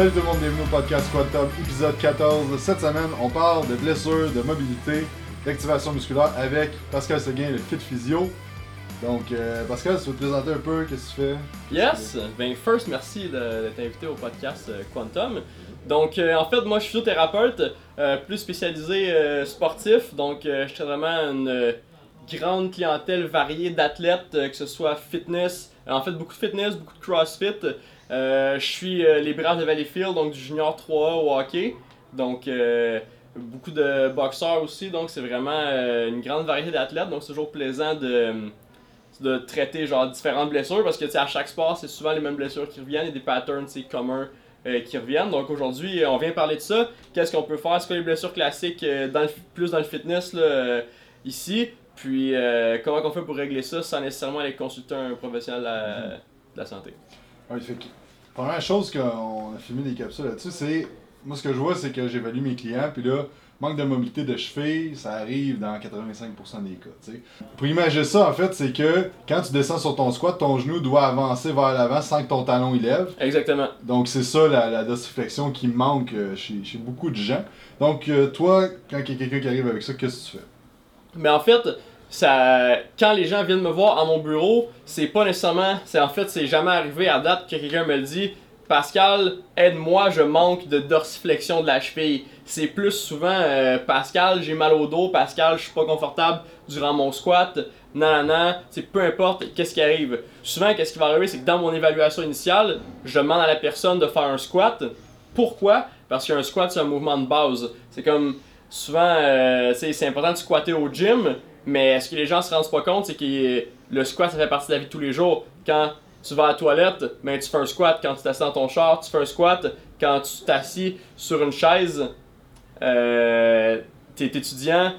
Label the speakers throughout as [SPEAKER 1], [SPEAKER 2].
[SPEAKER 1] Salut tout le monde, bienvenue au podcast Quantum, épisode 14. Cette semaine, on parle de blessures, de mobilité, d'activation musculaire avec Pascal Seguin, le Fit Physio. Donc, euh, Pascal, tu veux te présenter un peu, qu'est-ce que tu fais?
[SPEAKER 2] Yes! Ben, first, merci d'être invité au podcast euh, Quantum. Donc, euh, en fait, moi, je suis physiothérapeute, euh, plus spécialisé sportif. Donc, je traite vraiment une grande clientèle variée d'athlètes, que ce soit fitness, en fait, beaucoup de fitness, beaucoup de crossfit. Euh, je suis euh, les Braves de Valleyfield, donc du junior 3A au hockey. Donc, euh, beaucoup de boxeurs aussi. Donc, c'est vraiment une grande variété d'athlètes. Donc, c'est toujours plaisant de de traiter genre différentes blessures parce que à chaque sport c'est souvent les mêmes blessures qui reviennent et des patterns c'est communs qui reviennent donc aujourd'hui on vient parler de ça qu'est-ce qu'on peut faire? C'est quoi les blessures classiques plus dans le fitness là, ici? Puis comment on fait pour régler ça sans nécessairement aller consulter un professionnel de la santé?
[SPEAKER 1] Ouais, fait que, première chose qu'on a filmé des capsules là-dessus, c'est. Moi, ce que je vois, c'est que j'évalue mes clients, puis là, manque de mobilité de cheville, ça arrive dans 85% des cas, tu sais. Pour imaginer ça, en fait, c'est que quand tu descends sur ton squat, ton genou doit avancer vers l'avant sans que ton talon il lève.
[SPEAKER 2] exactement
[SPEAKER 1] Donc, c'est ça la, la dorsiflexion qui manque euh, chez, chez beaucoup de gens. Donc, euh, toi, quand il y a quelqu'un qui arrive avec ça, qu'est-ce que tu fais?
[SPEAKER 2] Mais en fait, ça, quand les gens viennent me voir à mon bureau, c'est pas nécessairement, c'est en fait, c'est jamais arrivé à date que quelqu'un me le dit. Pascal, aide-moi, je manque de dorsiflexion de la cheville. C'est plus souvent, euh, Pascal, j'ai mal au dos, Pascal, je suis pas confortable durant mon squat. Non, c'est peu importe qu'est-ce qui arrive. Souvent, qu'est-ce qui va arriver, c'est que dans mon évaluation initiale, je demande à la personne de faire un squat. Pourquoi? Parce qu'un squat, c'est un mouvement de base. C'est comme souvent, euh, c'est important de squatter au gym, mais ce que les gens se rendent pas compte, c'est que le squat, ça fait partie de la vie de tous les jours. Quand tu vas à la toilette, ben, tu fais un squat. Quand tu t'assieds dans ton char, tu fais un squat. Quand tu t'assis sur une chaise, euh, t'es étudiant,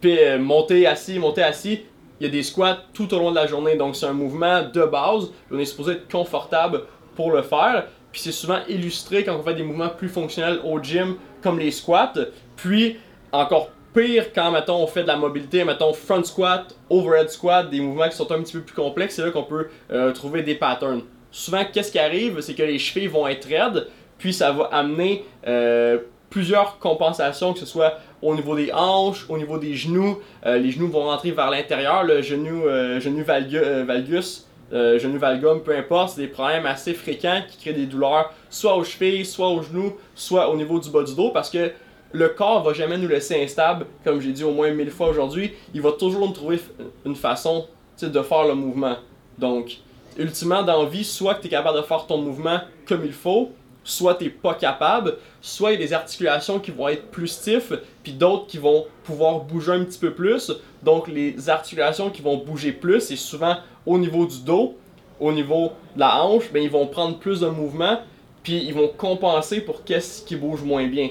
[SPEAKER 2] puis euh, monter assis, monter assis, il y a des squats tout au long de la journée. Donc c'est un mouvement de base. On est supposé être confortable pour le faire. Puis c'est souvent illustré quand on fait des mouvements plus fonctionnels au gym, comme les squats. Puis encore pire quand mettons on fait de la mobilité, mettons front squat, overhead squat, des mouvements qui sont un petit peu plus complexes, c'est là qu'on peut euh, trouver des patterns. Souvent, qu'est-ce qui arrive, c'est que les chevilles vont être raides, puis ça va amener euh, plusieurs compensations, que ce soit au niveau des hanches, au niveau des genoux. Euh, les genoux vont rentrer vers l'intérieur, le genou, genou valgu- valgus, genou valgum, peu importe. C'est des problèmes assez fréquents qui créent des douleurs, soit aux chevilles, soit aux genoux, soit au niveau du bas du dos, parce que le corps va jamais nous laisser instable, comme j'ai dit au moins mille fois aujourd'hui. Il va toujours nous trouver une façon de faire le mouvement. Donc, ultimement, dans la vie, soit que tu es capable de faire ton mouvement comme il faut, soit tu pas capable, soit il y a des articulations qui vont être plus stiffs, puis d'autres qui vont pouvoir bouger un petit peu plus. Donc, les articulations qui vont bouger plus, c'est souvent au niveau du dos, au niveau de la hanche, ben, ils vont prendre plus de mouvement, puis ils vont compenser pour qu'est-ce qui bouge moins bien.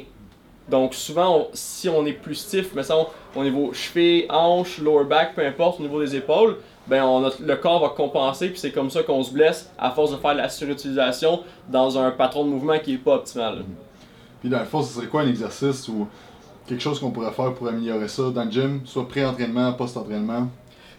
[SPEAKER 2] Donc souvent, si on est plus stiff, mais au niveau cheville, hanche, lower back, peu importe, au niveau des épaules, ben le corps va compenser, puis c'est comme ça qu'on se blesse à force de faire de la surutilisation dans un patron de mouvement qui est pas optimal.
[SPEAKER 1] Puis dans le fond, ce serait quoi un exercice ou quelque chose qu'on pourrait faire pour améliorer ça dans le gym, soit pré-entraînement, post-entraînement?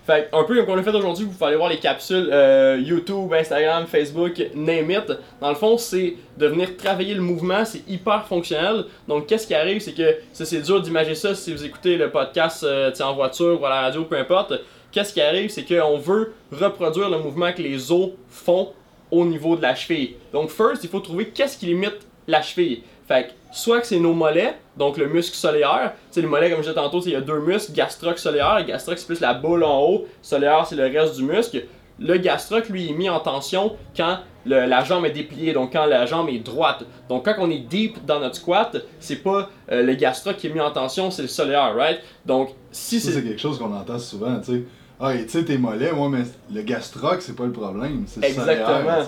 [SPEAKER 2] Fait un peu comme on l'a fait aujourd'hui, vous pouvez aller voir les capsules euh, YouTube, Instagram, Facebook, name it. Dans le fond, c'est de venir travailler le mouvement, c'est hyper fonctionnel. Donc, qu'est-ce qui arrive, c'est que ça, c'est dur d'imager ça si vous écoutez le podcast euh, en voiture ou à la radio, peu importe. Qu'est-ce qui arrive, c'est qu'on veut reproduire le mouvement que les os font au niveau de la cheville. Donc, first, il faut trouver qu'est-ce qui limite la cheville. Fait soit que c'est nos mollets, donc le muscle solaire. Tu sais, le mollet, comme je disais tantôt, c'est- il y a deux muscles, gastroc, solaire. Gastroc, c'est plus la boule en haut. Solaire, c'est le reste du muscle. Le gastroc, lui, est mis en tension quand le- la jambe est dépliée, donc quand la jambe est droite. Donc, quand on est deep dans notre squat, c'est pas euh, le gastroc qui est mis en tension, c'est le solaire, right? Donc, si
[SPEAKER 1] c'est
[SPEAKER 2] c'est.
[SPEAKER 1] quelque chose qu'on entend souvent, tu sais. Ah, et tu sais, t'es mollet, moi, mais le gastroc, c'est pas le problème. C'est le
[SPEAKER 2] Exactement.
[SPEAKER 1] solaire.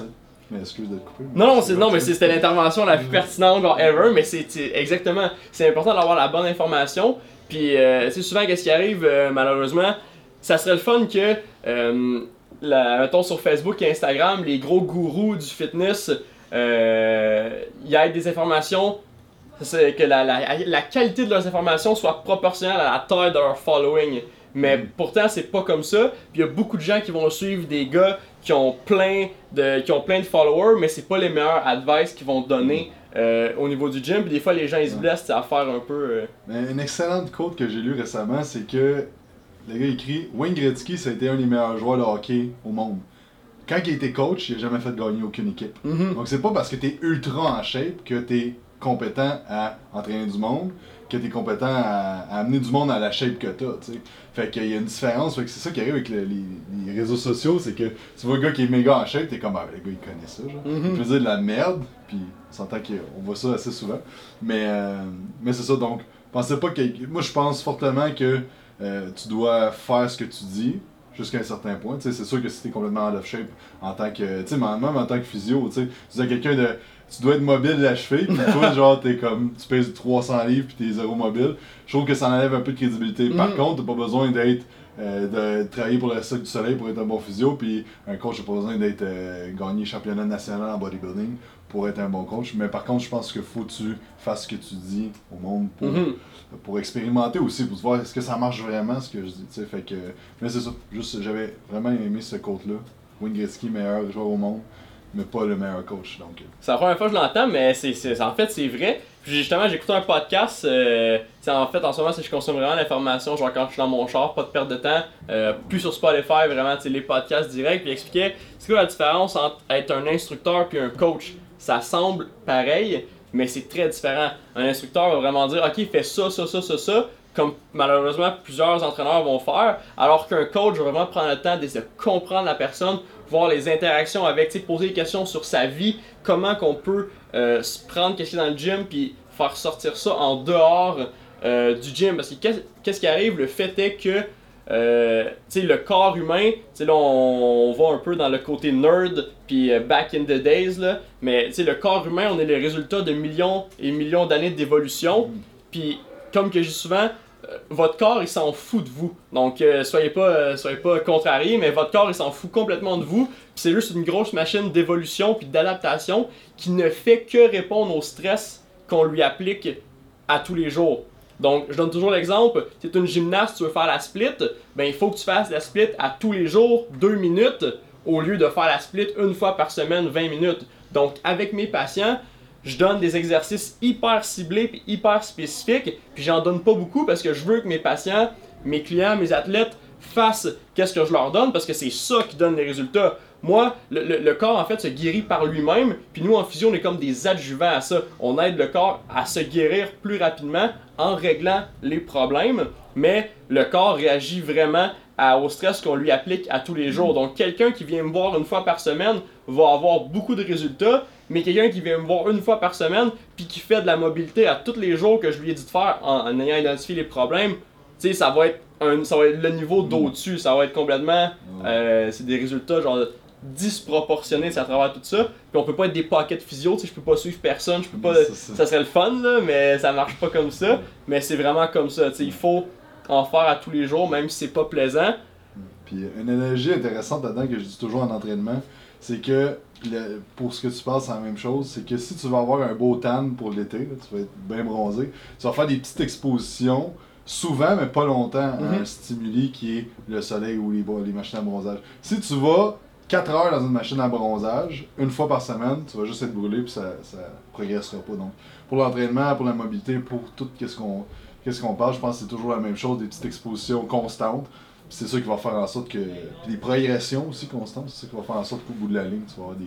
[SPEAKER 1] Mais excuse de te couper.
[SPEAKER 2] Non, non, c'est, non, mais c'était l'intervention la plus pertinente, genre, ever, mais c'est, exactement. C'est important d'avoir la bonne information. Puis, euh, tu sais, souvent, qu'est-ce qui arrive, euh, malheureusement, ça serait le fun que, euh, la, mettons sur Facebook et Instagram, les gros gourous du fitness, euh, y ait des informations, c'est que la, la, la qualité de leurs informations soit proportionnelle à la taille de leur following. Mais
[SPEAKER 1] Mm.
[SPEAKER 2] pourtant, c'est pas comme ça. Puis il y a beaucoup de gens qui vont suivre des gars qui ont plein de, qui ont plein de followers, mais c'est pas les meilleurs advice qu'ils vont donner euh, au niveau du gym. Puis des fois, les gens ils se blessent à faire un peu. euh,
[SPEAKER 1] Mais une excellente quote que j'ai lue récemment, c'est que le gars écrit Wayne Gretzky, ça a été un des meilleurs joueurs de hockey au monde. Quand il était coach, il a jamais fait gagner aucune équipe.
[SPEAKER 2] mhm.
[SPEAKER 1] Donc c'est pas parce que t'es ultra en shape que t'es compétent à entraîner du monde, que t'es compétent à, à amener du monde à la shape que tu sais. Fait qu'il y a une différence, fait que c'est ça qui arrive avec le- les, les réseaux sociaux, c'est que tu vois un gars qui est méga en shape, t'es comme, ah, le gars il connaît ça, genre. Il peut dire de la merde, puis on s'entend qu'on voit ça assez souvent. Mais, euh, mais c'est ça, donc, pensez pas que. Moi je pense fortement que euh, tu dois faire ce que tu dis jusqu'à un certain point. Tu c'est sûr que si t'es complètement out of shape en tant que. Tu sais, même en tant que physio, tu sais, tu dis à quelqu'un de. Tu dois être mobile la cheville, puis toi, genre, t'es comme. Tu pèses 300 livres, puis t'es zéro mobile. Je trouve que ça enlève un peu de crédibilité. Par
[SPEAKER 2] Mhm.
[SPEAKER 1] contre, t'as pas besoin d'être. euh, de travailler pour le Cirque du Soleil pour être un bon physio, puis un coach n'a pas besoin d'être euh, gagné championnat national en bodybuilding pour être un bon coach. Mais par contre, je pense que faut que tu fasses ce que tu dis au monde pour,
[SPEAKER 2] Mhm.
[SPEAKER 1] pour expérimenter aussi, pour voir est-ce que ça marche vraiment ce que je dis. Fait que, mais c'est ça, juste j'avais vraiment aimé ce quote-là. Wayne Gretzky, meilleur joueur au monde, mais pas le meilleur coach. Donc, euh,
[SPEAKER 2] C'est la première fois que je l'entends, mais en fait, c'est vrai. Puis justement, j'ai écouté un podcast. euh, en fait, en ce moment, c'est je consomme vraiment l'information, genre quand je suis dans mon char, pas de perte de temps. euh, plus sur Spotify, vraiment, les podcasts directs. Puis il expliquait c'est quoi la différence entre être un instructeur puis un coach? Ça semble pareil, mais c'est très différent. Un instructeur va vraiment dire ok, fais ça, ça, ça, ça, ça. Comme malheureusement plusieurs entraîneurs vont faire, alors qu'un coach va vraiment prendre le temps d'essayer de comprendre la personne, voir les interactions avec, poser des questions sur sa vie, comment qu'on peut euh, se prendre qu'est-ce qu'il y a dans le gym puis faire sortir ça en dehors euh, du gym. Parce que qu'est- qu'est-ce qui arrive? Le fait est que euh, le corps humain là on, on va un peu dans le côté nerd puis euh, back in the days là. Mais le corps humain on est le résultat de millions et millions d'années d'évolution. Puis comme que je dis souvent votre corps il s'en fout de vous donc euh, soyez pas euh, soyez pas contrariés mais votre corps il s'en fout complètement de vous c'est juste une grosse machine d'évolution puis d'adaptation qui ne fait que répondre au stress qu'on lui applique à tous les jours. Donc, je donne toujours l'exemple, tu es une gymnaste, tu veux faire la split, ben il faut que tu fasses la split à tous les jours, 2 minutes, au lieu de faire la split une fois par semaine, 20 minutes. Donc, avec mes patients, je donne des exercices hyper ciblés puis hyper spécifiques, puis j'en donne pas beaucoup parce que je veux que mes patients, mes clients, mes athlètes fassent qu'est-ce que je leur donne parce que c'est ça qui donne les résultats. Moi, le, le- le corps en fait se guérit par lui-même, puis nous en physio on est comme des adjuvants à ça. On aide le corps à se guérir plus rapidement en réglant les problèmes, mais le corps réagit vraiment à- au stress qu'on lui applique à tous les jours. Donc quelqu'un qui vient me voir une fois par semaine va avoir beaucoup de résultats, mais quelqu'un qui vient me voir une fois par semaine puis qui fait de la mobilité à tous les jours que je lui ai dit de faire en, en ayant identifié les problèmes, tu sais ça va être un, ça va être le niveau d'au-dessus, ça va être complètement euh, c'est des résultats genre disproportionnés à travers tout ça. Puis on peut pas être des pockets physio, tu sais, je peux pas suivre personne, je peux pas.
[SPEAKER 1] Ça.
[SPEAKER 2] Ça serait le fun là, mais ça marche pas comme ça. Mais c'est vraiment comme ça, tu sais, il faut en faire à tous les jours, même si c'est pas plaisant.
[SPEAKER 1] Puis une analogie intéressante là-dedans que je dis toujours en entraînement, c'est que le- pour ce que tu passes, c'est la même chose. C'est que si tu veux avoir un beau tan pour l'été, tu vas être bien bronzé, tu vas faire des petites expositions, souvent mais pas longtemps, à un
[SPEAKER 2] Mhm.
[SPEAKER 1] stimuli qui est le soleil ou les, les machines à bronzage. Si tu vas 4 heures dans une machine à bronzage, une fois par semaine, tu vas juste être brûlé puis ça, ça progressera pas. Donc pour l'entraînement, pour la mobilité, pour tout qu'est-ce qu'on qu'on parle, je pense que c'est toujours la même chose, des petites expositions constantes. C'est ça qui va faire en sorte que. Puis des progressions aussi constantes, c'est ça qui va faire en sorte qu'au bout de la ligne, tu vas avoir des,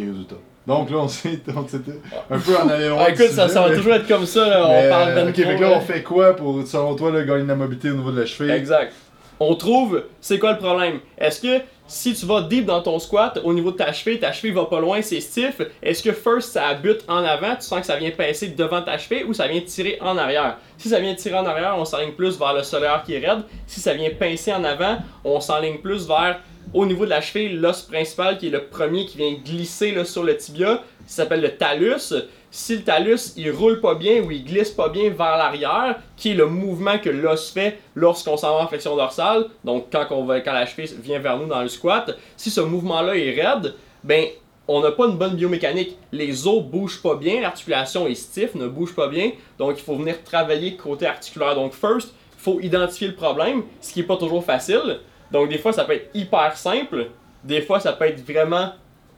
[SPEAKER 1] des résultats. Donc là, on s'est- un peu en loin.
[SPEAKER 2] Ah, écoute, ça,
[SPEAKER 1] sujet,
[SPEAKER 2] ça va
[SPEAKER 1] mais-
[SPEAKER 2] toujours être comme ça, là,
[SPEAKER 1] mais,
[SPEAKER 2] on parle ben
[SPEAKER 1] Ok, là. on fait quoi pour, selon toi, là, gagner de la mobilité au niveau de la cheville?
[SPEAKER 2] Exact. On trouve, c'est quoi le problème? Est-ce que si tu vas deep dans ton squat, au niveau de ta cheville, ta cheville va pas loin, c'est stiff, est-ce que first ça bute en avant, tu sens que ça vient pincer devant ta cheville ou ça vient tirer en arrière? Si ça vient tirer en arrière, on s'enligne plus vers le solaire qui est raide. Si ça vient pincer en avant, on s'enligne plus vers au niveau de la cheville, l'os principal qui est le premier qui vient glisser sur le tibia, ça s'appelle le talus. Si le talus il roule pas bien ou il glisse pas bien vers l'arrière, qui est le mouvement que l'os fait lorsqu'on s'en va en flexion dorsale, donc quand, on va, quand la cheville vient vers nous dans le squat, si ce mouvement-là est raide, ben on n'a pas une bonne biomécanique. Les os bougent pas bien, l'articulation est stiff, ne bouge pas bien, donc il faut venir travailler côté articulaire. Donc first, il faut identifier le problème, ce qui est pas toujours facile. Donc des fois ça peut être hyper simple, des fois ça peut être vraiment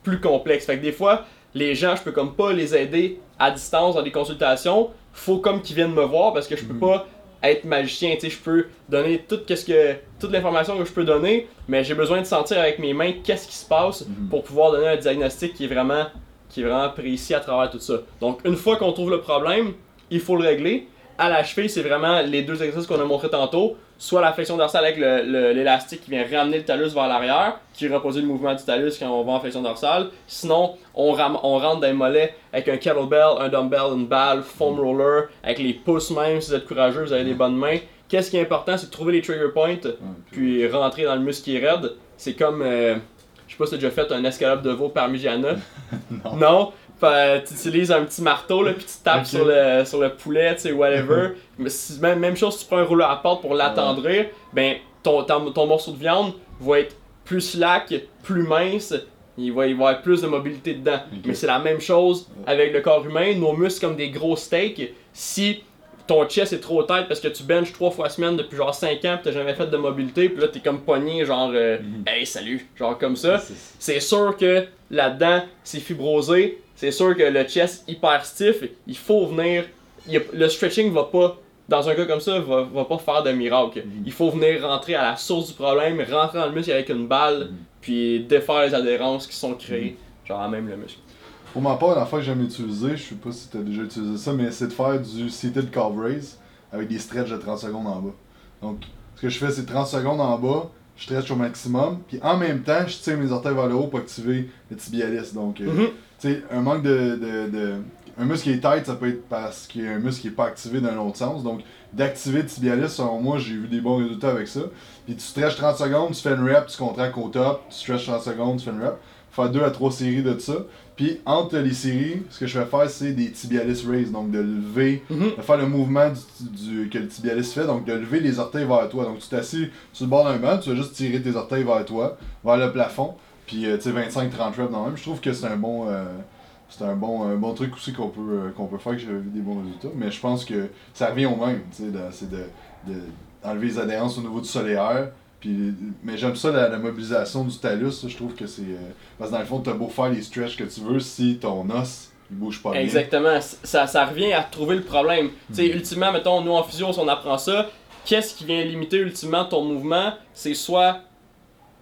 [SPEAKER 2] plus complexe. Fait que des fois, les gens, je peux comme pas les aider à distance dans des consultations, faut comme qu'ils viennent me voir parce que je peux
[SPEAKER 1] Mhm.
[SPEAKER 2] pas être magicien, tu sais, je peux donner tout qu'est-ce que toute l'information que je peux donner, mais j'ai besoin de sentir avec mes mains qu'est-ce qui se passe
[SPEAKER 1] Mhm.
[SPEAKER 2] pour pouvoir donner un diagnostic qui est vraiment qui est vraiment précis à travers tout ça. Donc une fois qu'on trouve le problème, il faut le régler. À la cheville, c'est vraiment les deux exercices qu'on a montré tantôt, soit la flexion dorsale avec l'élastique qui vient ramener le talus vers l'arrière, qui repose le mouvement du talus quand on va en flexion dorsale. Sinon, on, ram- on rentre dans les mollets avec un kettlebell, un dumbbell, une balle, foam roller, avec les pouces même si vous êtes courageux, vous avez des bonnes mains. Qu'est-ce qui est important, c'est de trouver les trigger points, puis rentrer dans le muscle qui est raide. C'est comme, euh, je sais pas si t'as déjà fait un escalope de veau parmigiana.
[SPEAKER 1] Non.
[SPEAKER 2] Non? Tu utilises un petit marteau, là, puis tu tapes sur, le, sur le poulet, tu sais, whatever. Mais si- même, même chose, si tu prends un rouleau à pâte pour l'attendrir, ben, ton, ton, ton morceau de viande va être plus slack, plus mince, il va y avoir plus de mobilité dedans. Mais c'est la même chose avec le corps humain. Nos muscles, comme des gros steaks, si ton chest est trop tête parce que tu benches trois fois semaine depuis genre 5 ans, pis t'as jamais fait de mobilité, puis là t'es comme pogné, genre, euh,
[SPEAKER 1] Mhm.
[SPEAKER 2] hey, salut, genre comme ça
[SPEAKER 1] C'est-
[SPEAKER 2] c'est sûr que là-dedans, c'est fibrosé. C'est sûr que le chest hyper stiff, il faut venir. il y a- le stretching va pas, dans un cas comme ça, va, va pas faire de miracle.
[SPEAKER 1] Mhm.
[SPEAKER 2] Il faut venir rentrer à la source du problème, rentrer dans le muscle avec une balle,
[SPEAKER 1] Mhm.
[SPEAKER 2] puis défaire les adhérences qui sont créées, genre à même le muscle.
[SPEAKER 1] Pour ma part, une affaire que j'aime utiliser, je sais pas si tu as déjà utilisé ça, mais c'est de faire du seated calf raise avec des stretches de 30 secondes en bas. Donc, ce que je fais, c'est 30 secondes en bas, je stretch au maximum, puis en même temps, je tire mes orteils vers le haut pour activer le tibialis. Donc, euh. Tu sais, un manque de, de, de- Un muscle qui est tight, ça peut être parce qu'il y a un muscle qui est pas activé d'un autre sens. Donc, d'activer le tibialis, selon moi, j'ai vu des bons résultats avec ça. Puis tu stretches 30 secondes, tu fais une rep, tu contractes au top, tu stretches 30 secondes, tu fais une rep. Faire 2 à 3 séries de ça. Puis entre les séries, ce que je vais faire, c'est des tibialis raise. Donc, de lever,
[SPEAKER 2] Mhm.
[SPEAKER 1] de faire le mouvement du, du- que le tibialis fait. Donc, de lever les orteils vers toi. Donc, tu t'assis sur le bord d'un banc, tu vas juste tirer tes orteils vers toi, vers le plafond. Puis, euh, tu sais, 25-30 reps dans le même. Je trouve que c'est un bon. euh, c'est un bon, un bon truc aussi qu'on peut, euh, qu'on peut faire, que j'avais vu des bons résultats. Mais je pense que ça revient au même, tu sais, de- c'est de, de enlever les adhérences au niveau du solaire. Puis, mais j'aime ça, la, la mobilisation du talus, je trouve que c'est... parce que dans le fond, t'as beau faire les stretches que tu veux, si ton os, il bouge pas bien.
[SPEAKER 2] Exactement. C- Ça, ça revient à trouver le problème. Tu sais,
[SPEAKER 1] Mhm.
[SPEAKER 2] ultimement, mettons, nous en physio, si on apprend ça, qu'est-ce qui vient limiter ultimement ton mouvement? C'est soit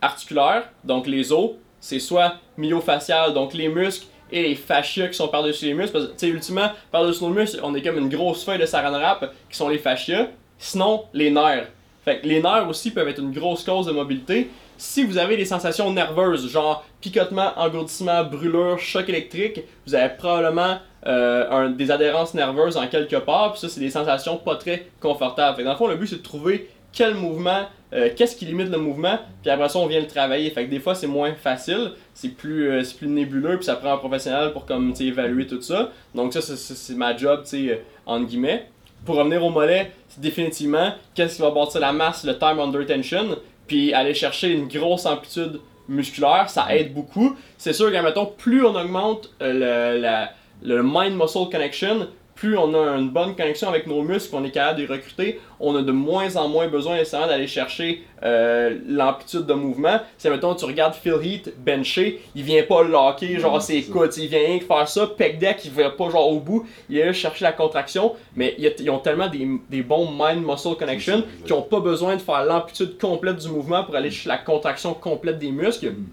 [SPEAKER 2] articulaire, donc les os, c'est soit myofascial, donc les muscles et les fascias qui sont par-dessus les muscles. Parce que, tu sais, ultimement, par-dessus nos muscles, on est comme une grosse feuille de saran wrap qui sont les fascias. Sinon, les nerfs. Fait que les nerfs aussi peuvent être une grosse cause de mobilité. Si vous avez des sensations nerveuses, genre picotement, engourdissement, brûlure, choc électrique, vous avez probablement euh, un- des adhérences nerveuses en quelque part, puis ça, c'est des sensations pas très confortables. Fait que dans le fond, le but, c'est de trouver quel mouvement, euh, qu'est-ce qui limite le mouvement, puis après ça, on vient le travailler. Fait que des fois, c'est moins facile, c'est plus, euh, plus nébuleux, puis ça prend un professionnel pour comme, évaluer tout ça. Donc ça, c'est- ma job, tu euh, entre guillemets. Pour revenir au mollet, c'est définitivement qu'est-ce qui va bâtir la masse, le time under tension, puis aller chercher une grosse amplitude musculaire, ça aide beaucoup. C'est sûr que, mettons, plus on augmente euh, le, le mind-muscle connection, plus on a une bonne connexion avec nos muscles, qu'on est capable de les recruter, on a de moins en moins besoin nécessairement d'aller chercher euh, l'amplitude de mouvement. Si, mettons, tu regardes Phil Heath bencher, il vient pas locker, genre ses coudes, il vient rien que faire ça, pec deck, il va pas genre au bout, il est là chercher la contraction, mais ils ont tellement des, des bons mind-muscle connection qu'ils ont pas besoin de faire l'amplitude complète du mouvement pour aller chercher la contraction complète des muscles.
[SPEAKER 1] Mm.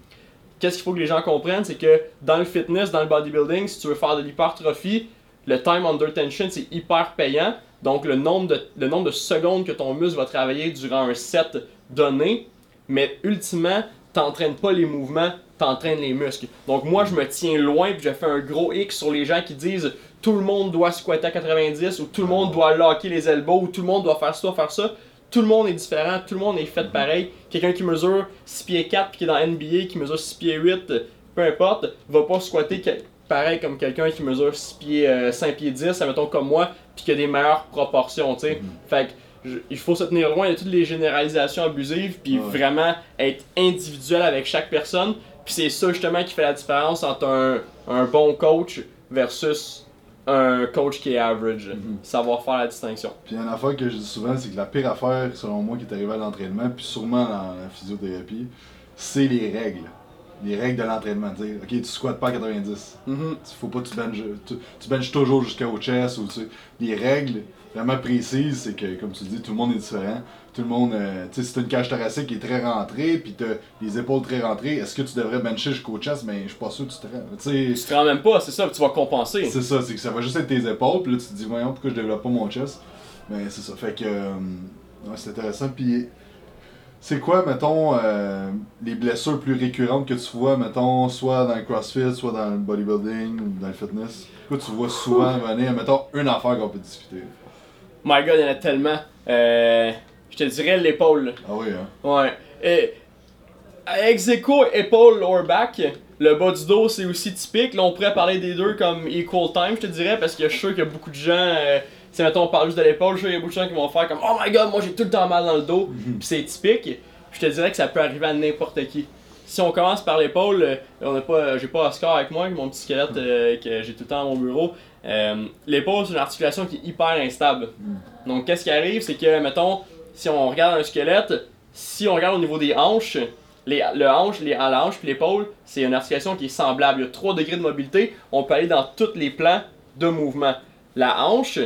[SPEAKER 2] Qu'est-ce qu'il faut que les gens comprennent, c'est que dans le fitness, dans le bodybuilding, si tu veux faire de l'hypertrophie, le time under tension, c'est hyper payant. Donc, le nombre, de, secondes que ton muscle va travailler durant un set donné, mais ultimement, t'entraînes pas les mouvements, t'entraînes les muscles. Donc, moi, je me tiens loin puis je fais un gros X sur les gens qui disent tout le monde doit squatter à 90 ou tout le monde doit locker les elbows ou tout le monde doit faire ça, faire ça. Tout le monde est différent, tout le monde est fait pareil. Quelqu'un qui mesure 6 pieds 4 puis qui est dans NBA, qui mesure 6 pieds 8, peu importe, va pas squatter pareil comme quelqu'un qui mesure 6 pieds, euh, 5 pieds 10, admettons comme moi, puis qui a des meilleures proportions, tu sais.
[SPEAKER 1] Mhm.
[SPEAKER 2] Fait que je- il faut se tenir loin de toutes les généralisations abusives, puis
[SPEAKER 1] Ouais.
[SPEAKER 2] vraiment être individuel avec chaque personne. Puis c'est ça justement qui fait la différence entre un, un bon coach versus un coach qui est average.
[SPEAKER 1] Mhm.
[SPEAKER 2] Savoir faire la distinction.
[SPEAKER 1] Puis une affaire que je dis souvent, c'est que la pire affaire, selon moi, qui est arrivée à l'entraînement, puis sûrement dans la physiothérapie, c'est les règles. Les règles de l'entraînement. Dire, ok, tu squattes pas à 90.
[SPEAKER 2] Mhm.
[SPEAKER 1] Il faut pas que tu benches, tu, tu benches toujours jusqu'au chest. Ou, tu les règles vraiment précises, c'est que, comme tu dis, tout le monde est différent. Tout le monde, euh, tu sais, si t'as une cage thoracique qui est très rentrée, puis t'as les épaules très rentrées, est-ce que tu devrais bencher jusqu'au chest? Mais je suis pas sûr que tu te rends. Tu
[SPEAKER 2] Tu te rends même pas, c'est ça, tu vas compenser.
[SPEAKER 1] c'est ça, c'est que ça va juste être tes épaules, puis là tu te dis, voyons, pourquoi je développe pas mon chest? Mais c'est ça, fait que. euh, ouais, c'est intéressant. Puis, c'est quoi, mettons, euh, les blessures plus récurrentes que tu vois, mettons, soit dans le crossfit, soit dans le bodybuilding, ou dans le fitness? Quoi tu vois souvent venir, mettons, une affaire qu'on peut discuter?
[SPEAKER 2] My god, il y en a tellement. Euh, je te dirais l'épaule.
[SPEAKER 1] Ah oui, hein?
[SPEAKER 2] Ouais. Et, ex aequo, épaule, lower back, le bas du dos, c'est aussi typique. Là, on pourrait parler des deux comme equal time, je te dirais, parce que je suis sûr qu'il y a beaucoup de gens. Euh, si mettons on parle juste de l'épaule, je suis sûr qu'il y a beaucoup de gens qui vont faire comme Oh my god, moi j'ai tout le temps mal dans le dos. Puis c'est typique. Je te dirais que ça peut arriver à n'importe qui. Si on commence par l'épaule, euh, on a pas, j'ai pas Oscar avec moi, mon petit squelette euh, que j'ai tout le temps dans mon bureau. Euh, l'épaule, c'est une articulation qui est hyper instable. Donc, qu'est-ce qui arrive, c'est que, mettons, si on regarde un squelette, si on regarde au niveau des hanches, les, le hanche, les, à la hanche puis l'épaule, c'est une articulation qui est semblable. Il y a 3 degrés de mobilité. On peut aller dans tous les plans de mouvement. La hanche,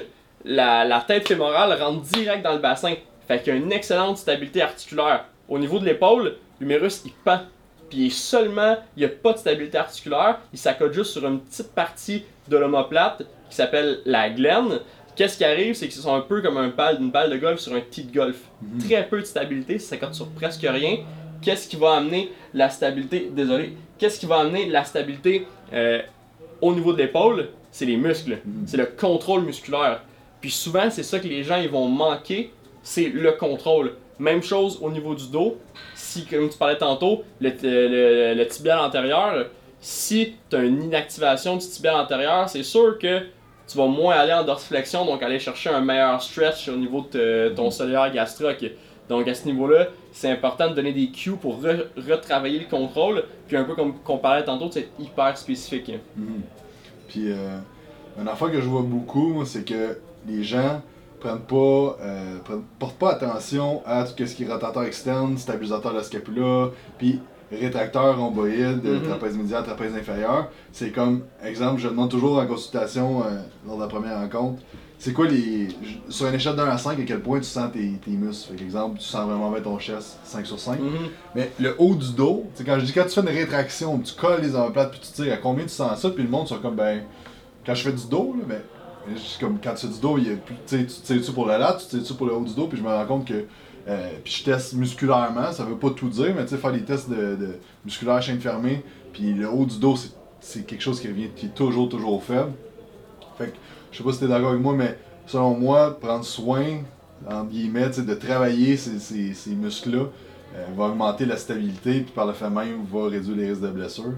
[SPEAKER 2] la, la tête fémorale rentre direct dans le bassin. Fait qu'il y a une excellente stabilité articulaire. Au niveau de l'épaule, l'humérus il pend. Puis seulement, il n'y a pas de stabilité articulaire, il s'accote juste sur une petite partie de l'omoplate qui s'appelle la glène. Qu'est-ce qui arrive, c'est que ce sont un peu comme un balle, une balle de golf sur un tee de golf. Très peu de stabilité, ça s'accote sur presque rien. Qu'est-ce qui va amener la stabilité, désolé, qu'est-ce qui va amener la stabilité euh, au niveau de l'épaule? C'est les muscles, c'est le contrôle musculaire. Puis souvent, c'est ça que les gens ils vont manquer, c'est le contrôle. Même chose au niveau du dos. Si, comme tu parlais tantôt, le, le, tibial antérieur, si tu as une inactivation du tibial antérieur, c'est sûr que tu vas moins aller en dorsiflexion, donc aller chercher un meilleur stretch au niveau de te- ton solaire gastroc. Donc à ce niveau-là, c'est important de donner des cues pour re- retravailler le contrôle, puis un peu comme qu'on parlait tantôt, c'est hyper spécifique.
[SPEAKER 1] Mhm. Puis, euh, une affaire que je vois beaucoup, c'est que les gens prennent pas, euh, prennent- portent pas attention à tout ce qui est rotateur externe, stabilisateur de la scapula, puis rétracteur rhomboïde,
[SPEAKER 2] Mhm.
[SPEAKER 1] trapèze médial, trapèze inférieur. C'est comme, exemple, je demande toujours en consultation euh, lors de la première rencontre, c'est quoi les. Sur une échelle de 1 à 5, à quel point tu sens tes, tes muscles? Fait exemple, tu sens vraiment bien ton chest, 5 sur 5.
[SPEAKER 2] Mhm.
[SPEAKER 1] Mais le haut du dos, c'est quand je dis quand tu fais une rétraction, tu colles les omoplates puis tu tires, à combien tu sens ça? Puis le monde sont comme ben. Quand je fais du dos, là, ben. C'est comme quand tu fais du dos, il plus, tu tires-tu pour le lat, tu tires-tu pour le haut du dos, puis je me rends compte que. euh, puis je teste musculairement, ça veut pas tout dire, mais tu sais, faire des tests de, de musculaire chaîne fermée, puis le haut du dos, c'est- quelque chose qui revient, qui est toujours, toujours faible. Fait que, je sais pas si t'es d'accord avec moi, mais selon moi, prendre soin, entre guillemets, de travailler ces, ces, ces muscles-là, euh, va augmenter la stabilité, puis par le fait même, va réduire les risques de blessures.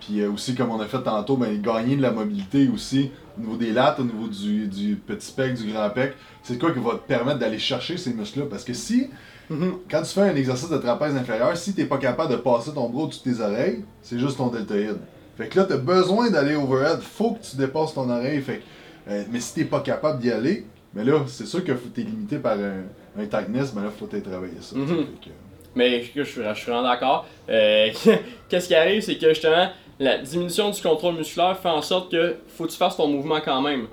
[SPEAKER 1] Puis euh, aussi, comme on a fait tantôt, ben, gagner de la mobilité aussi, au niveau des lattes, au niveau du, du petit pec, du grand pec, c'est quoi qui va te permettre d'aller chercher ces muscles-là? Parce que si,
[SPEAKER 2] Mhm.
[SPEAKER 1] quand tu fais un exercice de trapèze inférieur, si t'es pas capable de passer ton bras au-dessus de tes oreilles, c'est juste ton deltoïde. Fait que là, t'as besoin d'aller overhead, faut que tu dépasses ton oreille. Fait que, euh, mais si t'es pas capable d'y aller, mais là, c'est sûr que t'es limité par un, un tightness, mais là, faut travailler ça.
[SPEAKER 2] Mhm.
[SPEAKER 1] Fait que,
[SPEAKER 2] Mais je, je, suis- je suis vraiment d'accord. Euh, Qu'est-ce qui arrive, c'est que justement, la diminution du contrôle musculaire fait en sorte que faut que tu fasses ton mouvement quand même.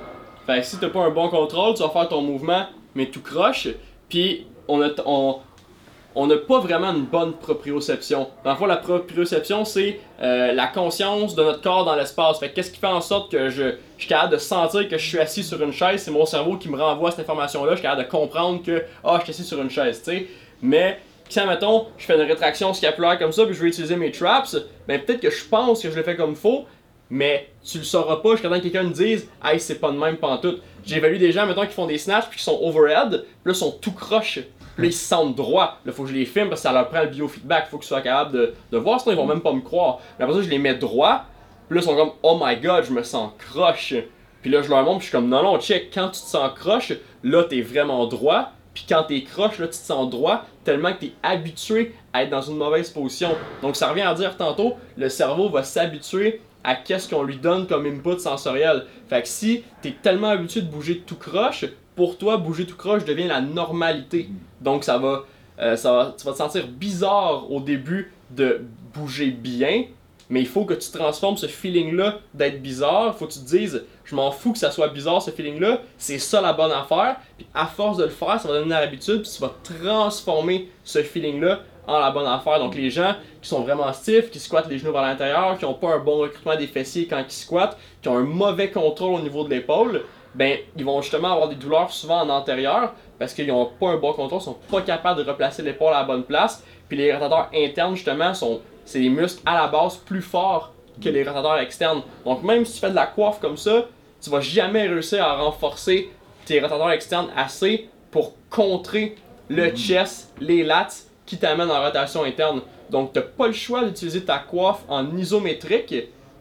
[SPEAKER 2] Fait que si t'as pas un bon contrôle, tu vas faire ton mouvement, mais tout croche. Puis on a, on, on n'a pas vraiment une bonne proprioception. Dans le fond, la proprioception, c'est euh, la conscience de notre corps dans l'espace. Fait que qu'est-ce qui fait en sorte que je, je suis capable de sentir que je suis assis sur une chaise, c'est mon cerveau qui me renvoie cette information-là. Je suis capable de comprendre que, ah, je suis assis sur une chaise, tu sais. Mais si, admettons, je fais une rétraction scapulaire comme ça, puis je veux utiliser mes traps, ben peut-être que je pense que je le fais comme faux, mais tu le sauras pas jusqu'à temps que quelqu'un me dise Hey, c'est pas de même pantoute. J'ai évalué des gens, mettons, qui font des snatchs puis qui sont overhead, puis là, sont tout croches. Puis là, ils se sentent droits. Là, faut que je les filme parce que ça leur prend le biofeedback. Faut qu'ils soient capables de, de voir, sinon ils vont même pas me croire. Mais après ça, je les mets droits, puis là, ils sont comme Oh my god, je me sens croche. Puis là, je leur montre, puis je suis comme Non, non, check, quand tu te sens croche, là, t'es vraiment droit. Puis quand t'es croche, là, tu te sens droit tellement que t'es habitué à être dans une mauvaise position. Donc ça revient à dire tantôt, le cerveau va s'habituer à qu'est-ce qu'on lui donne comme input sensoriel. Fait que si t'es tellement habitué de bouger tout croche, pour toi, bouger tout croche devient la normalité. Donc ça va, euh, ça va, tu vas te sentir bizarre au début de bouger bien, Mais il faut que tu transformes ce feeling-là d'être bizarre. Il faut que tu te dises, je m'en fous que ça soit bizarre ce feeling-là. C'est ça la bonne affaire. Puis à force de le faire, ça va devenir l'habitude. Puis tu vas transformer ce feeling-là en la bonne affaire. Donc les gens qui sont vraiment stiffs, qui squattent les genoux vers l'intérieur, qui n'ont pas un bon recrutement des fessiers quand ils squattent, qui ont un mauvais contrôle au niveau de l'épaule, ben ils vont justement avoir des douleurs souvent en antérieur parce qu'ils n'ont pas un bon contrôle, ils sont pas capables de replacer l'épaule à la bonne place. Puis les rotateurs internes justement sont c'est des muscles à la base plus forts que les rotateurs externes. Donc même si tu fais de la coiffe comme ça, tu vas jamais réussir à renforcer tes rotateurs externes assez pour contrer le chest, les lats qui t'amènent en rotation interne. Donc tu n'as pas le choix d'utiliser ta coiffe en isométrique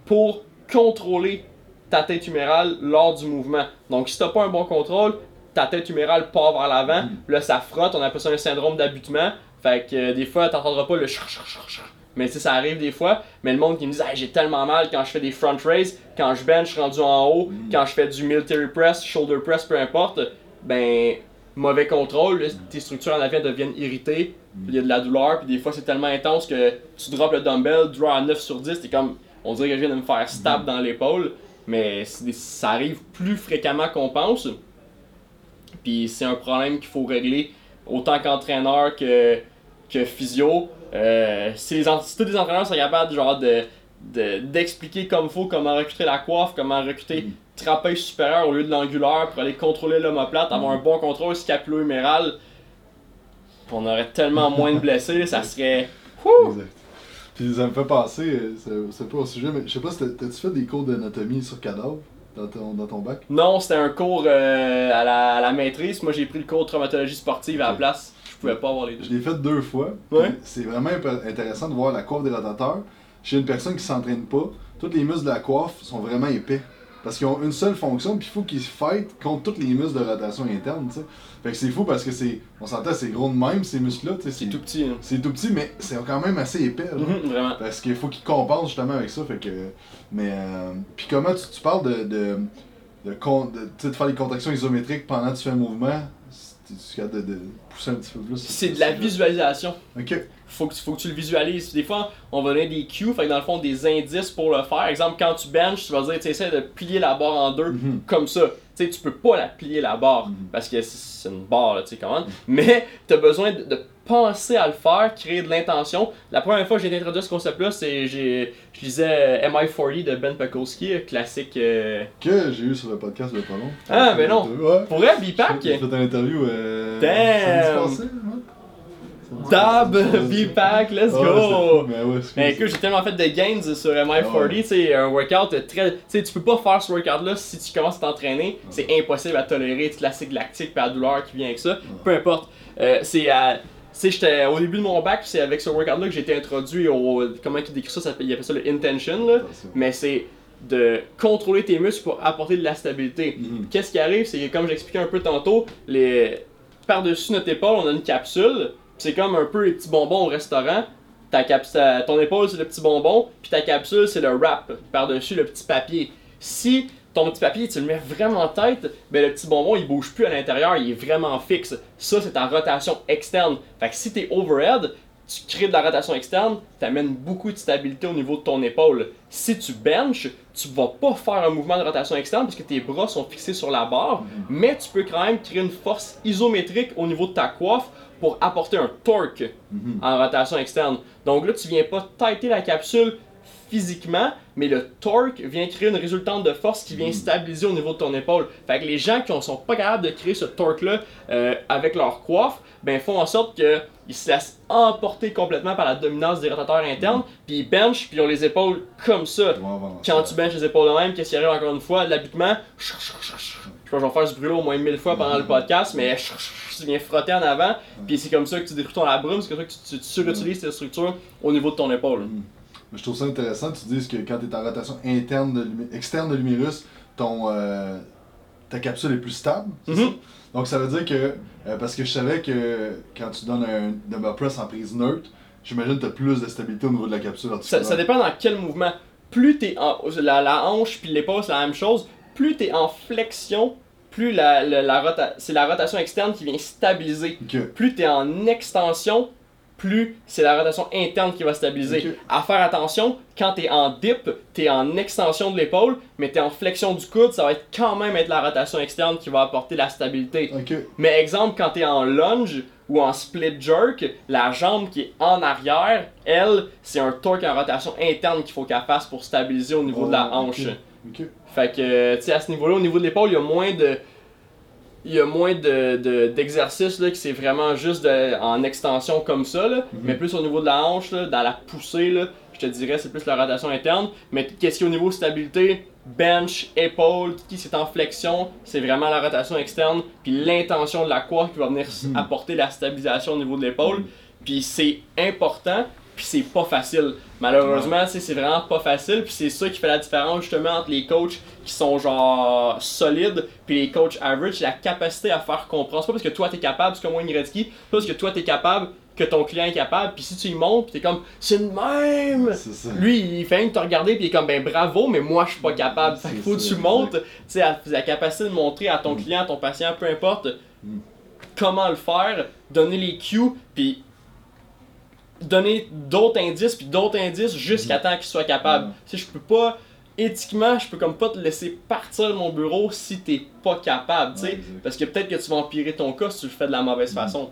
[SPEAKER 2] pour contrôler ta tête humérale lors du mouvement. Donc si tu n'as pas un bon contrôle, ta tête humérale part vers l'avant, là ça frotte, on appelle ça un syndrome d'abutement. Fait que euh, des fois, tu n'entendras pas le Mais tu sais, ça arrive des fois. Mais le monde qui me dit, hey, j'ai tellement mal quand je fais des front raises, quand je bench rendu en haut, quand je fais du military press, shoulder press, peu importe, ben, mauvais contrôle, là, tes structures en avant deviennent irritées, puis il y a de la douleur, puis des fois c'est tellement intense que tu drops le dumbbell, draw à 9 sur 10, t'es comme, on dirait que je viens de me faire stab dans l'épaule, mais ça arrive plus fréquemment qu'on pense. Puis c'est un problème qu'il faut régler autant qu'entraîneur que, que physio. Euh, si, les, en- si tous les entraîneurs sont capables genre de de- d'expliquer comme faut comment recruter la coiffe, comment recruter
[SPEAKER 1] Mhm.
[SPEAKER 2] trapèze supérieur au lieu de l'angulaire pour aller contrôler l'omoplate, avoir un bon contrôle scapulo-huméral, on aurait tellement moins de blessés, ça serait...
[SPEAKER 1] Exact. Puis ça me fait penser, euh, c'est- pas au sujet, mais je sais pas si t'as- t'as-tu fait des cours d'anatomie sur cadavre dans ton, dans ton bac?
[SPEAKER 2] Non, c'était un cours euh, à, la, à la maîtrise. Moi, j'ai pris le cours de traumatologie sportive à la place. Je pouvais pas avoir les deux.
[SPEAKER 1] Je l'ai fait deux fois.
[SPEAKER 2] Ouais.
[SPEAKER 1] C'est vraiment intéressant de voir la coiffe des rotateurs chez une personne qui s'entraîne pas. Tous les muscles de la coiffe sont vraiment épais. Parce qu'ils ont une seule fonction, puis il faut qu'ils se fightent contre tous les muscles de rotation interne, tu sais. Fait que c'est fou parce que c'est. On s'entend, c'est gros de même, ces muscles-là, tu sais.
[SPEAKER 2] C'est tout petit. hein.
[SPEAKER 1] C'est tout petit, mais c'est quand même assez épais, là.
[SPEAKER 2] Mhm, vraiment.
[SPEAKER 1] Parce qu'il faut qu'ils compensent justement avec ça, fait que... Mais... euh, Puis comment tu, tu parles de... de, de, de, tu sais, de faire des contractions isométriques pendant que tu fais un mouvement, tu de, de pousser un petit peu plus?
[SPEAKER 2] C'est de la visualisation.
[SPEAKER 1] Ok.
[SPEAKER 2] faut que, tu- faut que tu le visualises. Des fois, on va donner des cues, fait que dans le fond, des indices pour le faire. Exemple, quand tu benches, tu vas dire, tu essaies de plier la barre en deux,
[SPEAKER 1] Mhm.
[SPEAKER 2] comme ça. Tu sais, tu peux pas la plier la barre,
[SPEAKER 1] Mhm.
[SPEAKER 2] parce que c'est- une barre, tu sais comment? Mais tu as besoin de, de penser à le faire, créer de l'intention. La première fois que j'ai introduit ce concept-là, c'est j'ai je lisais euh, MI40 de Ben Pakowski, euh, classique. euh,
[SPEAKER 1] Que j'ai eu sur le podcast de pas long.
[SPEAKER 2] Ah, ben non.
[SPEAKER 1] Ouais.
[SPEAKER 2] Pour vrai, Bipac,
[SPEAKER 1] J'ai fait une interview. Euh,
[SPEAKER 2] Damn.
[SPEAKER 1] samedi passé, ouais.
[SPEAKER 2] Dab. Bipac, let's go!
[SPEAKER 1] Mais ouais.
[SPEAKER 2] Mais écoute, j'ai tellement fait de gains sur MI40,
[SPEAKER 1] Ah ouais.
[SPEAKER 2] tu sais, un workout très. Tu sais, tu peux pas faire ce workout-là si tu commences à t'entraîner. C'est impossible à tolérer, tu l'acide lactique et la douleur qui vient avec ça. Peu importe. Euh, c'est à. Sais, j'étais au début de mon bac, c'est avec ce workout-là que j'ai été introduit au. Comment il décrit ça, ça Il appelle ça le intention, là. Mais c'est de contrôler tes muscles pour apporter de la stabilité.
[SPEAKER 1] Mhm.
[SPEAKER 2] Qu'est-ce qui arrive, c'est que comme j'expliquais un peu tantôt, les... par-dessus notre épaule, on a une capsule. C'est comme un peu les petits bonbons au restaurant. Ta cap... Ton épaule, c'est le petit bonbon, puis ta capsule, c'est le wrap. Par-dessus, le petit papier. Si ton petit papier, tu le mets vraiment en tête, ben le petit bonbon, il bouge plus à l'intérieur, il est vraiment fixe. Ça, c'est ta rotation externe. Fait que si t'es overhead, tu crées de la rotation externe, tu amènes beaucoup de stabilité au niveau de ton épaule. Si tu benches, tu vas pas faire un mouvement de rotation externe parce que tes bras sont fixés sur la barre, mais tu peux quand même créer une force isométrique au niveau de ta coiffe pour apporter un torque
[SPEAKER 1] Mhm.
[SPEAKER 2] en rotation externe. Donc là, tu viens pas tighter la capsule physiquement, mais le torque vient créer une résultante de force qui vient stabiliser au niveau de ton épaule. Fait que les gens qui ne sont pas capables de créer ce torque-là euh, avec leur coiffe, ben font en sorte qu'ils se laissent emporter complètement par la dominance des rotateurs internes, puis ils benchent, puis ils ont les épaules comme ça. Quand tu benches les épaules de même, qu'est-ce qui arrive encore une fois? L'habitement, je sais pas, je vais faire ce bruit-là au moins mille fois pendant le podcast, mais tu viens frotter en avant, puis c'est comme ça que tu détruis ton labrum, c'est comme ça que tu, tu surutilises tes structures au niveau de ton épaule.
[SPEAKER 1] Mais je trouve ça intéressant que tu dises que quand tu es en rotation interne de externe de l'humérus, ton euh, ta capsule est plus stable.
[SPEAKER 2] Mhm.
[SPEAKER 1] ça? Donc ça veut dire que euh, parce que je savais que quand tu donnes un dumbbell press en prise neutre, j'imagine que tu as plus de stabilité au niveau de la capsule
[SPEAKER 2] Ça, ça dépend dans quel mouvement. Plus t'es en. La, la hanche puis l'épaule, c'est la même chose. Plus t'es en flexion, plus la, la, c'est la rotation externe qui vient stabiliser. Plus t'es en extension, plus c'est la rotation interne qui va stabiliser.
[SPEAKER 1] Ok.
[SPEAKER 2] À faire attention, quand tu es en dip, tu es en extension de l'épaule, mais tu es en flexion du coude, ça va être quand même être la rotation externe qui va apporter la stabilité. Mais exemple, quand tu es en lunge ou en split jerk, la jambe qui est en arrière, elle, c'est un torque en rotation interne qu'il faut qu'elle fasse pour stabiliser au niveau de la
[SPEAKER 1] Oh,
[SPEAKER 2] hanche. Fait que, tu sais, à ce niveau-là, au niveau de l'épaule, il y a moins de. Il y a moins de, de- d'exercices là, qui c'est vraiment juste de- en extension comme ça, là.
[SPEAKER 1] Mhm.
[SPEAKER 2] mais plus au niveau de la hanche, là, dans la poussée, là, je te dirais c'est plus la rotation interne. Mais qu'est-ce qui est au niveau stabilité, bench, épaule, qui est en flexion, c'est vraiment la rotation externe, puis l'intention de la coiffe qui va venir
[SPEAKER 1] Mhm.
[SPEAKER 2] apporter la stabilisation au niveau de l'épaule. Puis c'est important, puis c'est pas facile. Malheureusement, c'est vraiment pas facile, puis c'est ça qui fait la différence justement entre les coachs qui sont genre solides, puis les coachs average, la capacité à faire comprendre. C'est pas parce que toi t'es capable, c'est comme Wayne Gretzky, c'est pas parce que toi t'es capable que ton client est capable, puis si tu y montes, t'es comme c'est le même.
[SPEAKER 1] Ça.
[SPEAKER 2] Lui, il fait rien que te regarder, puis il est comme ben bravo, mais moi je suis pas capable. Fait qu'il faut que tu montes, tu sais, la capacité de montrer à ton client, à ton patient, peu importe,
[SPEAKER 1] Mm.
[SPEAKER 2] comment le faire, donner les cues, puis donner d'autres indices, puis d'autres indices jusqu'à temps qu'il soit capable.
[SPEAKER 1] Mm.
[SPEAKER 2] Si je peux pas, éthiquement, je peux comme pas te laisser partir de mon bureau si t'es pas capable, tu sais.
[SPEAKER 1] Ouais.
[SPEAKER 2] Parce que peut-être que tu vas empirer ton cas si tu le fais de la mauvaise
[SPEAKER 1] Mm.
[SPEAKER 2] façon.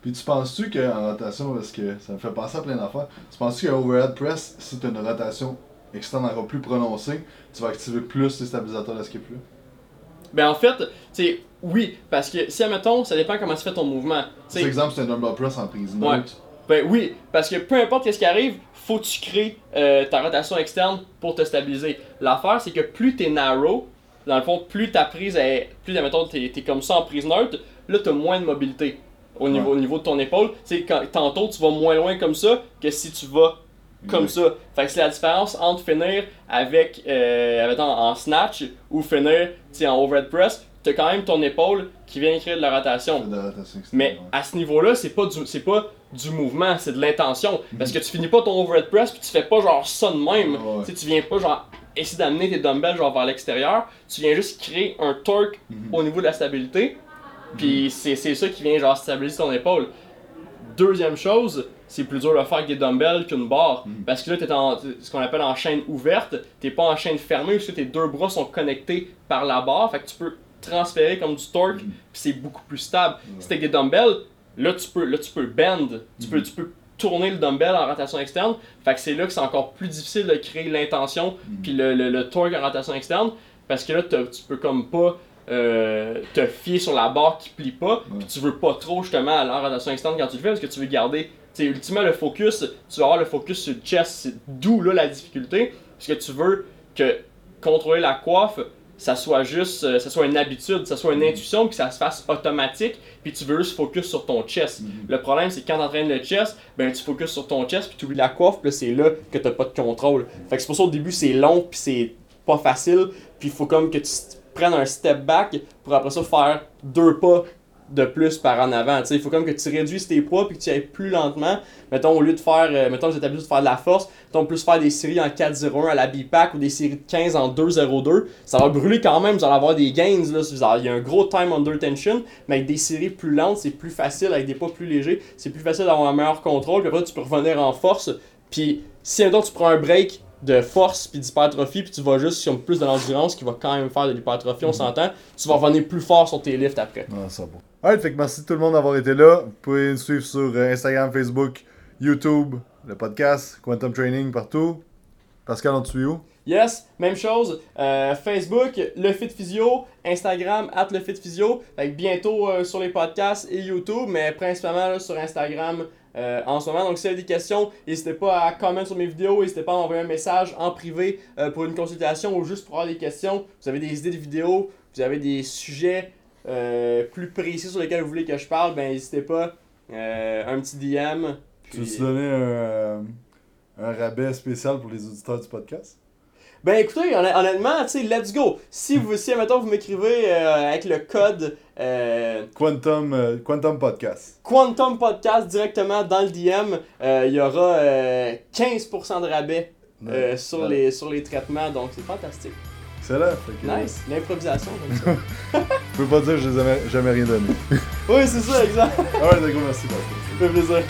[SPEAKER 1] Puis tu penses-tu qu'en rotation, parce que ça me fait penser à plein d'affaires, tu penses-tu qu'un overhead press, si tu as une rotation externe encore plus prononcée, tu vas activer plus les stabilisateurs de skip là?
[SPEAKER 2] Ben en fait, tu sais, oui, parce que si, admettons, ça dépend comment tu fais ton mouvement.
[SPEAKER 1] Par exemple, c'est un dumbbell press en prise
[SPEAKER 2] Ouais. Ben oui, parce que peu importe qu'est-ce qui arrive, faut que tu crées euh, ta rotation externe pour te stabiliser. L'affaire, c'est que plus t'es narrow, dans le fond, plus ta prise est. Plus, admettons, t'es es comme ça en prise neutre, là, t'as moins de mobilité au niveau, au niveau de ton épaule. Tu sais, quand- tantôt, tu vas moins loin comme ça que si tu vas comme ça. Fait que c'est la différence entre finir avec, euh, en snatch ou finir, en overhead press. T'as quand même ton épaule qui vient créer de la rotation.
[SPEAKER 1] C'est de la rotation externe.
[SPEAKER 2] Mais
[SPEAKER 1] ouais.
[SPEAKER 2] à ce niveau-là, c'est pas du c'est pas du mouvement, c'est de l'intention. Parce que tu finis pas ton overhead press puis tu fais pas genre ça de même.
[SPEAKER 1] Ouais.
[SPEAKER 2] Tu sais, tu viens pas genre essayer d'amener tes dumbbells genre vers l'extérieur. Tu viens juste créer un torque
[SPEAKER 1] Mhm.
[SPEAKER 2] au niveau de la stabilité. Puis c'est c'est ça qui vient genre stabiliser ton épaule. Deuxième chose, c'est plus dur de faire avec des dumbbells qu'une barre.
[SPEAKER 1] Mhm.
[SPEAKER 2] Parce que là, t'es en ce qu'on appelle en chaîne ouverte. T'es pas en chaîne fermée parce que tes deux bras sont connectés par la barre. Fait que tu peux transférer comme du torque.
[SPEAKER 1] Mhm.
[SPEAKER 2] Puis c'est beaucoup plus stable.
[SPEAKER 1] Ouais.
[SPEAKER 2] Si t'as des dumbbells, là tu peux, là, tu peux bend. Tu, peux, tu peux tourner le dumbbell en rotation externe. Fait que c'est là que c'est encore plus difficile de créer l'intention
[SPEAKER 1] Mhm.
[SPEAKER 2] puis le, le, le torque en rotation externe. Parce que là, tu peux comme pas euh, te fier sur la barre qui plie pas. Puis tu veux pas trop justement aller en rotation externe quand tu le fais parce que tu veux garder. Tu sais, ultimement, le focus, tu vas avoir le focus sur le chest. C'est d'où là la difficulté. Parce que tu veux que contrôler la coiffe, ça soit juste, euh, ça soit une habitude, ça soit une
[SPEAKER 1] Mhm.
[SPEAKER 2] intuition, puis que ça se fasse automatique, puis tu veux juste focus sur ton chest.
[SPEAKER 1] Mhm.
[SPEAKER 2] Le problème, c'est que quand t'entraînes le chest, ben tu focuses sur ton chest, puis tu oublies la coiffe, puis c'est là que t'as pas de contrôle. Fait que c'est pour ça au début, c'est long, puis c'est pas facile, puis il faut comme que tu prennes un step back pour après ça faire deux pas de plus par en avant. Il faut comme que tu réduises tes poids puis que tu ailles plus lentement. Mettons, au lieu de faire, euh, mettons, vous êtes habitué de faire de la force, mettons, plus faire des séries en 4-0-1 à la BPAC ou des séries de 15 en 2-0-2, ça va brûler quand même, vous allez avoir des gains, là, il y a un gros time under tension, mais avec des séries plus lentes, c'est plus facile, avec des pas plus légers, c'est plus facile d'avoir un meilleur contrôle, puis après tu peux revenir en force, puis si mettons tu prends un break de force puis d'hypertrophie puis tu vas juste sur plus de l'endurance qui va quand même faire de l'hypertrophie, on s'entend, tu vas revenir plus fort sur tes lifts après.
[SPEAKER 1] Ah, ça va. Alright, fait que merci tout le monde d'avoir été là. Vous pouvez nous suivre sur euh, Instagram, Facebook, YouTube, le podcast, Quantum Training partout. Pascal, on te?
[SPEAKER 2] Yes, même chose. euh, Facebook, le Fit Physio, Instagram, at le bientôt euh, sur les podcasts et YouTube, mais principalement sur Instagram en ce moment. Donc si vous avez des questions, n'hésitez pas à commenter sur mes vidéos, n'hésitez pas à m'envoyer un message en privé pour une consultation ou juste pour avoir des questions. Vous avez des idées de vidéos, vous avez des sujets euh, plus précis sur lesquels vous voulez que je parle, ben n'hésitez pas. Euh, un petit DM.
[SPEAKER 1] Tu
[SPEAKER 2] puis-
[SPEAKER 1] veux-tu donner un, euh, un rabais spécial pour les auditeurs du podcast?
[SPEAKER 2] Ben écoutez, honn- honnêtement, tu sais, let's go. Si vous, si mettons, vous m'écrivez euh, avec le code euh,
[SPEAKER 1] Quantum, euh, Quantum Podcast.
[SPEAKER 2] Quantum Podcast directement dans le DM, il y aura euh, 15% de rabais sur,
[SPEAKER 1] Ouais.
[SPEAKER 2] les, sur les traitements, donc c'est fantastique.
[SPEAKER 1] Excellent. Fait que,
[SPEAKER 2] Nice, l'improvisation comme ça.
[SPEAKER 1] Je peux pas dire que je n'ai jamais, jamais rien donné.
[SPEAKER 2] oui, c'est ça, exact.
[SPEAKER 1] Alright, d'accord, merci.
[SPEAKER 2] Ça fait plaisir.